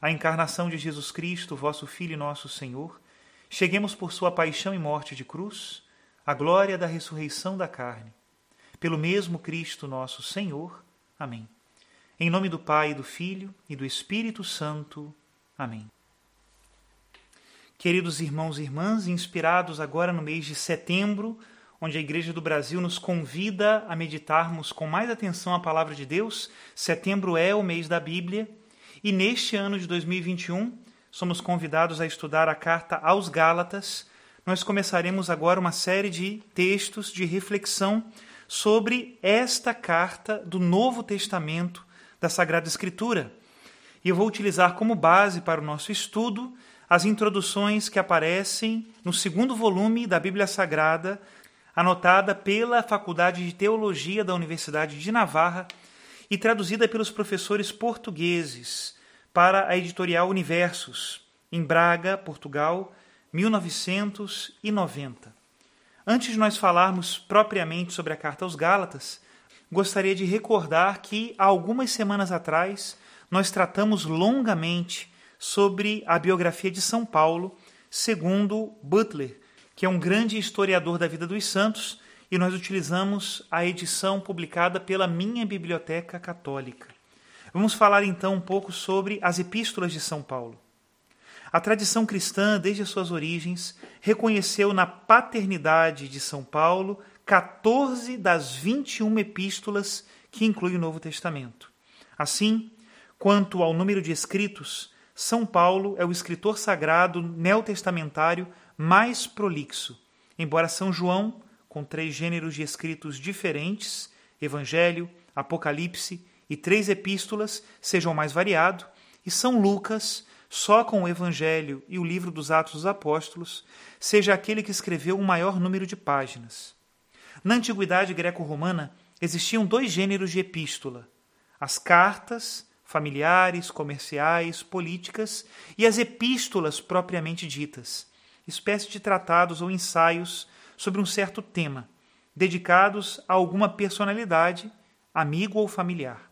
a encarnação de Jesus Cristo, vosso Filho e nosso Senhor, cheguemos por sua paixão e morte de cruz, à glória da ressurreição da carne. Pelo mesmo Cristo nosso Senhor. Amém. Em nome do Pai, do Filho e do Espírito Santo. Amém. Queridos irmãos e irmãs, inspirados agora no mês de setembro, onde a Igreja do Brasil nos convida a meditarmos com mais atenção a palavra de Deus, setembro é o mês da Bíblia e neste ano de 2021, somos convidados a estudar a carta aos Gálatas. Nós começaremos agora uma série de textos de reflexão sobre esta carta do Novo Testamento da Sagrada Escritura. E eu vou utilizar como base para o nosso estudo as introduções que aparecem no segundo volume da Bíblia Sagrada, anotada pela Faculdade de Teologia da Universidade de Navarra e traduzida pelos professores portugueses para a editorial Universos, em Braga, Portugal, 1990. Antes de nós falarmos propriamente sobre a carta aos Gálatas, gostaria de recordar que há algumas semanas atrás nós tratamos longamente sobre a biografia de São Paulo, segundo Butler, que é um grande historiador da vida dos santos e nós utilizamos a edição publicada pela minha biblioteca católica. Vamos falar então um pouco sobre as epístolas de São Paulo. A tradição cristã, desde as suas origens, reconheceu na paternidade de São Paulo 14 das 21 epístolas que inclui o Novo Testamento. Assim, quanto ao número de escritos, São Paulo é o escritor sagrado neotestamentário mais prolixo, embora São João com três gêneros de escritos diferentes, Evangelho, Apocalipse e três epístolas, sejam mais variado, e São Lucas, só com o Evangelho e o livro dos Atos dos Apóstolos, seja aquele que escreveu o maior número de páginas. Na antiguidade greco-romana existiam dois gêneros de epístola: as cartas, familiares, comerciais, políticas, e as epístolas propriamente ditas, espécie de tratados ou ensaios sobre um certo tema, dedicados a alguma personalidade, amigo ou familiar.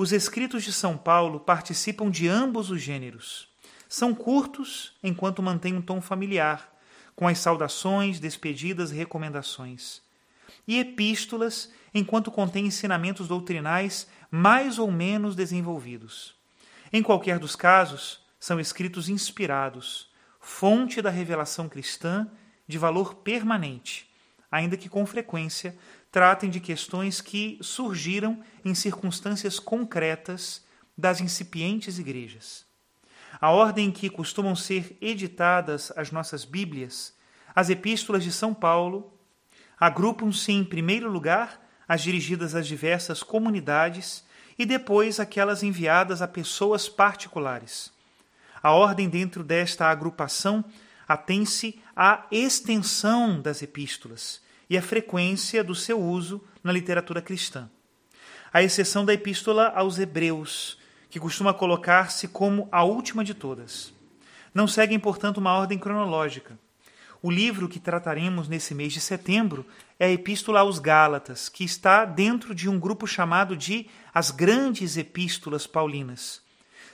Os escritos de São Paulo participam de ambos os gêneros. São curtos, enquanto mantêm um tom familiar, com as saudações, despedidas e recomendações. E epístolas, enquanto contêm ensinamentos doutrinais mais ou menos desenvolvidos. Em qualquer dos casos, são escritos inspirados, fonte da revelação cristã de valor permanente, ainda que com frequência tratem de questões que surgiram em circunstâncias concretas das incipientes igrejas. A ordem em que costumam ser editadas as nossas Bíblias, as epístolas de São Paulo, agrupam-se em primeiro lugar as dirigidas às diversas comunidades e depois aquelas enviadas a pessoas particulares. A ordem dentro desta agrupação atém-se à extensão das epístolas e à frequência do seu uso na literatura cristã. À exceção da epístola aos Hebreus, que costuma colocar-se como a última de todas. não seguem, portanto, uma ordem cronológica. O livro que trataremos nesse mês de setembro é a Epístola aos Gálatas, que está dentro de um grupo chamado de As Grandes Epístolas Paulinas.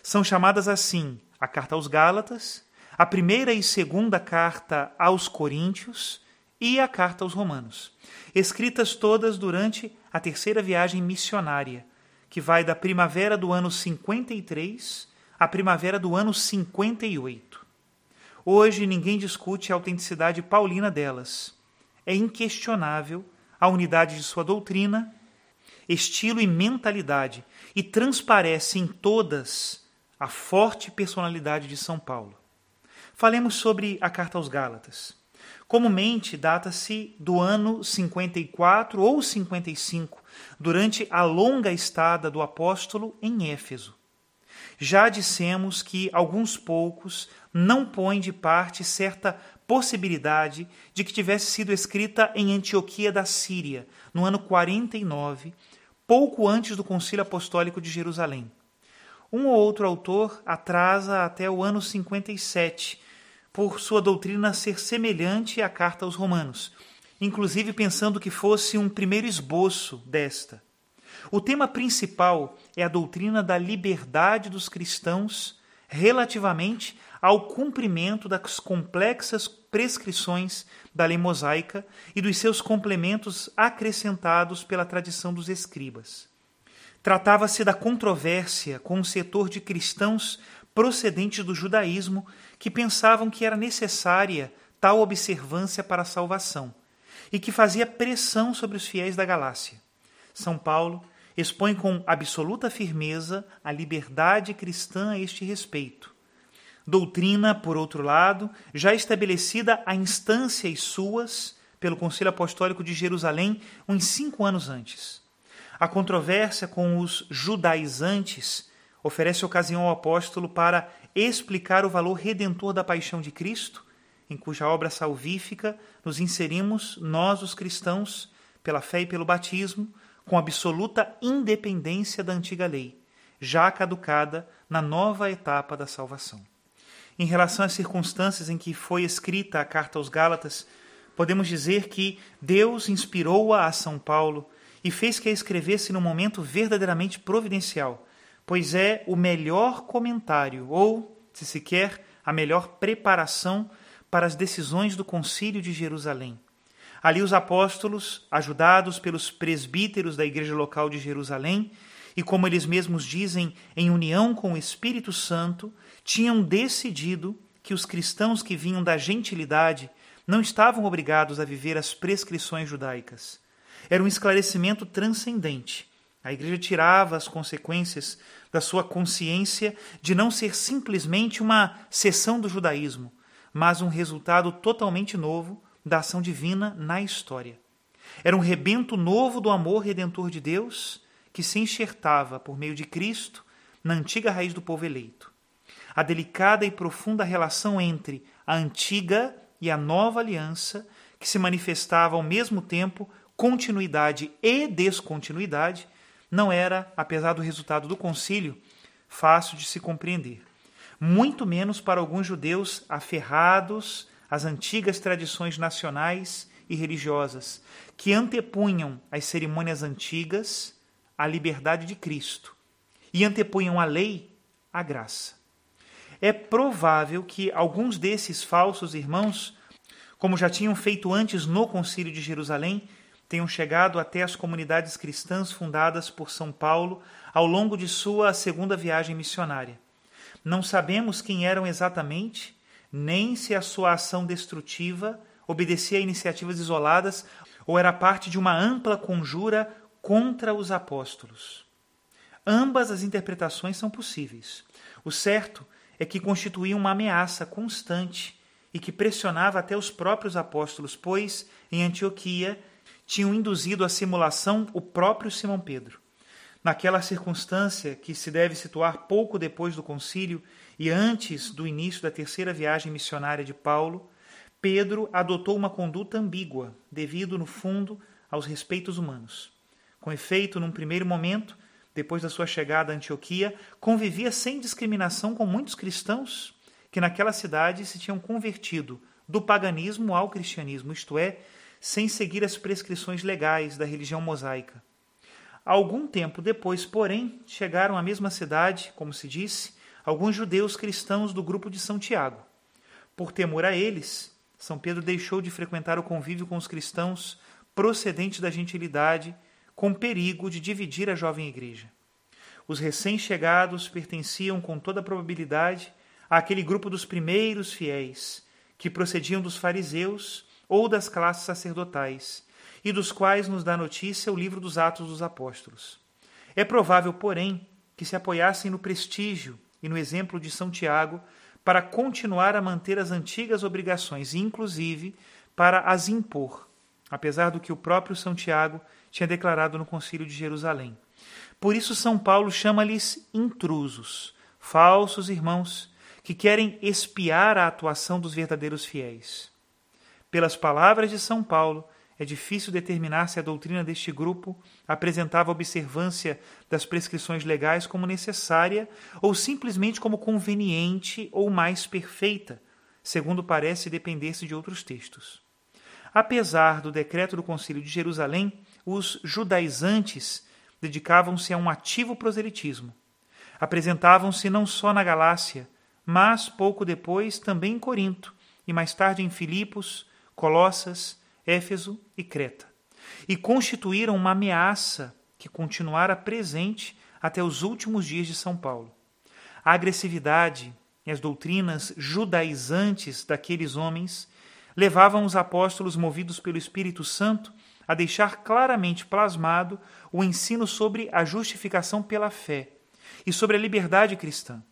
São chamadas assim a Carta aos Gálatas, a primeira e segunda carta aos Coríntios e a carta aos Romanos, escritas todas durante a terceira viagem missionária, que vai da primavera do ano 53 à primavera do ano 58. Hoje ninguém discute a autenticidade paulina delas. É inquestionável a unidade de sua doutrina, estilo e mentalidade, e transparece em todas a forte personalidade de São Paulo. Falemos sobre a carta aos Gálatas. Comumente data-se do ano 54 ou 55, durante a longa estada do apóstolo em Éfeso. Já dissemos que alguns poucos não põem de parte certa possibilidade de que tivesse sido escrita em Antioquia da Síria, no ano 49, pouco antes do Concílio Apostólico de Jerusalém. Um ou outro autor atrasa até o ano 57, por sua doutrina ser semelhante à carta aos Romanos, inclusive pensando que fosse um primeiro esboço desta. O tema principal é a doutrina da liberdade dos cristãos relativamente ao cumprimento das complexas prescrições da lei mosaica e dos seus complementos acrescentados pela tradição dos escribas. Tratava-se da controvérsia com um setor de cristãos procedentes do judaísmo que pensavam que era necessária tal observância para a salvação e que fazia pressão sobre os fiéis da Galácia. São Paulo expõe com absoluta firmeza a liberdade cristã a este respeito. Doutrina, por outro lado, já estabelecida a instâncias suas pelo Conselho Apostólico de Jerusalém uns cinco anos antes. A controvérsia com os judaizantes oferece ocasião ao apóstolo para explicar o valor redentor da paixão de Cristo, em cuja obra salvífica nos inserimos nós, os cristãos, pela fé e pelo batismo, com absoluta independência da antiga lei, já caducada na nova etapa da salvação. Em relação às circunstâncias em que foi escrita a carta aos Gálatas, podemos dizer que Deus inspirou-a a São Paulo e fez que a escrevesse num momento verdadeiramente providencial, pois é o melhor comentário, ou, se se quer, a melhor preparação para as decisões do Concílio de Jerusalém. Ali os apóstolos, ajudados pelos presbíteros da igreja local de Jerusalém, e como eles mesmos dizem, em união com o Espírito Santo, tinham decidido que os cristãos que vinham da gentilidade não estavam obrigados a viver as prescrições judaicas. Era um esclarecimento transcendente a igreja tirava as consequências da sua consciência de não ser simplesmente uma seção do judaísmo, mas um resultado totalmente novo da ação divina na história. Era um rebento novo do amor redentor de Deus que se enxertava por meio de Cristo na antiga raiz do povo eleito. A delicada e profunda relação entre a antiga e a nova aliança, que se manifestava ao mesmo tempo continuidade e descontinuidade, não era, apesar do resultado do concílio, fácil de se compreender. Muito menos para alguns judeus aferrados às antigas tradições nacionais e religiosas, que antepunham as cerimônias antigas à liberdade de Cristo e antepunham a lei à graça. É provável que alguns desses falsos irmãos, como já tinham feito antes no Concílio de Jerusalém, tenham chegado até as comunidades cristãs fundadas por São Paulo ao longo de sua segunda viagem missionária. Não sabemos quem eram exatamente, nem se a sua ação destrutiva obedecia a iniciativas isoladas ou era parte de uma ampla conjura contra os apóstolos. Ambas as interpretações são possíveis. O certo é que constituía uma ameaça constante e que pressionava até os próprios apóstolos, pois, em Antioquia, tinham induzido à simulação o próprio Simão Pedro. Naquela circunstância, que se deve situar pouco depois do concílio e antes do início da terceira viagem missionária de Paulo, Pedro adotou uma conduta ambígua, devido, no fundo, aos respeitos humanos. Com efeito, num primeiro momento, depois da sua chegada a Antioquia, convivia sem discriminação com muitos cristãos que naquela cidade se tinham convertido do paganismo ao cristianismo, isto é, sem seguir as prescrições legais da religião mosaica. Algum tempo depois, porém, chegaram à mesma cidade, como se disse, alguns judeus cristãos do grupo de São Tiago. Por temor a eles, São Pedro deixou de frequentar o convívio com os cristãos procedentes da gentilidade, com perigo de dividir a jovem igreja. Os recém-chegados pertenciam, com toda probabilidade, àquele grupo dos primeiros fiéis, que procediam dos fariseus ou das classes sacerdotais, e dos quais nos dá notícia o livro dos Atos dos Apóstolos. É provável, porém, que se apoiassem no prestígio e no exemplo de São Tiago para continuar a manter as antigas obrigações, inclusive para as impor, apesar do que o próprio São Tiago tinha declarado no Concílio de Jerusalém. Por isso, São Paulo chama-lhes intrusos, falsos irmãos, que querem espiar a atuação dos verdadeiros fiéis. Pelas palavras de São Paulo, é difícil determinar se a doutrina deste grupo apresentava a observância das prescrições legais como necessária ou simplesmente como conveniente ou mais perfeita, segundo parece depender-se de outros textos. Apesar do decreto do Concílio de Jerusalém, os judaizantes dedicavam-se a um ativo proselitismo. Apresentavam-se não só na Galácia, mas pouco depois também em Corinto e mais tarde em Filipos, Colossas, Éfeso e Creta. E constituíram uma ameaça que continuara presente até os últimos dias de São Paulo. A agressividade e as doutrinas judaizantes daqueles homens levavam os apóstolos movidos pelo Espírito Santo a deixar claramente plasmado o ensino sobre a justificação pela fé e sobre a liberdade cristã.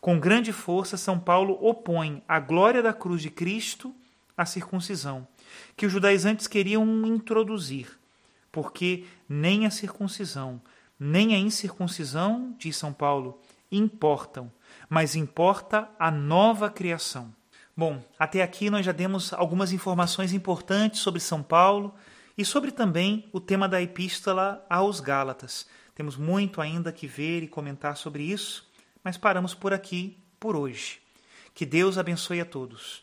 Com grande força, São Paulo opõe a glória da cruz de Cristo à circuncisão, que os judaizantes queriam introduzir, porque nem a circuncisão, nem a incircuncisão, diz São Paulo, importam, mas importa a nova criação. Bom, até aqui nós já demos algumas informações importantes sobre São Paulo e sobre também o tema da epístola aos Gálatas. Temos muito ainda que ver e comentar sobre isso, mas paramos por aqui por hoje. Que Deus abençoe a todos.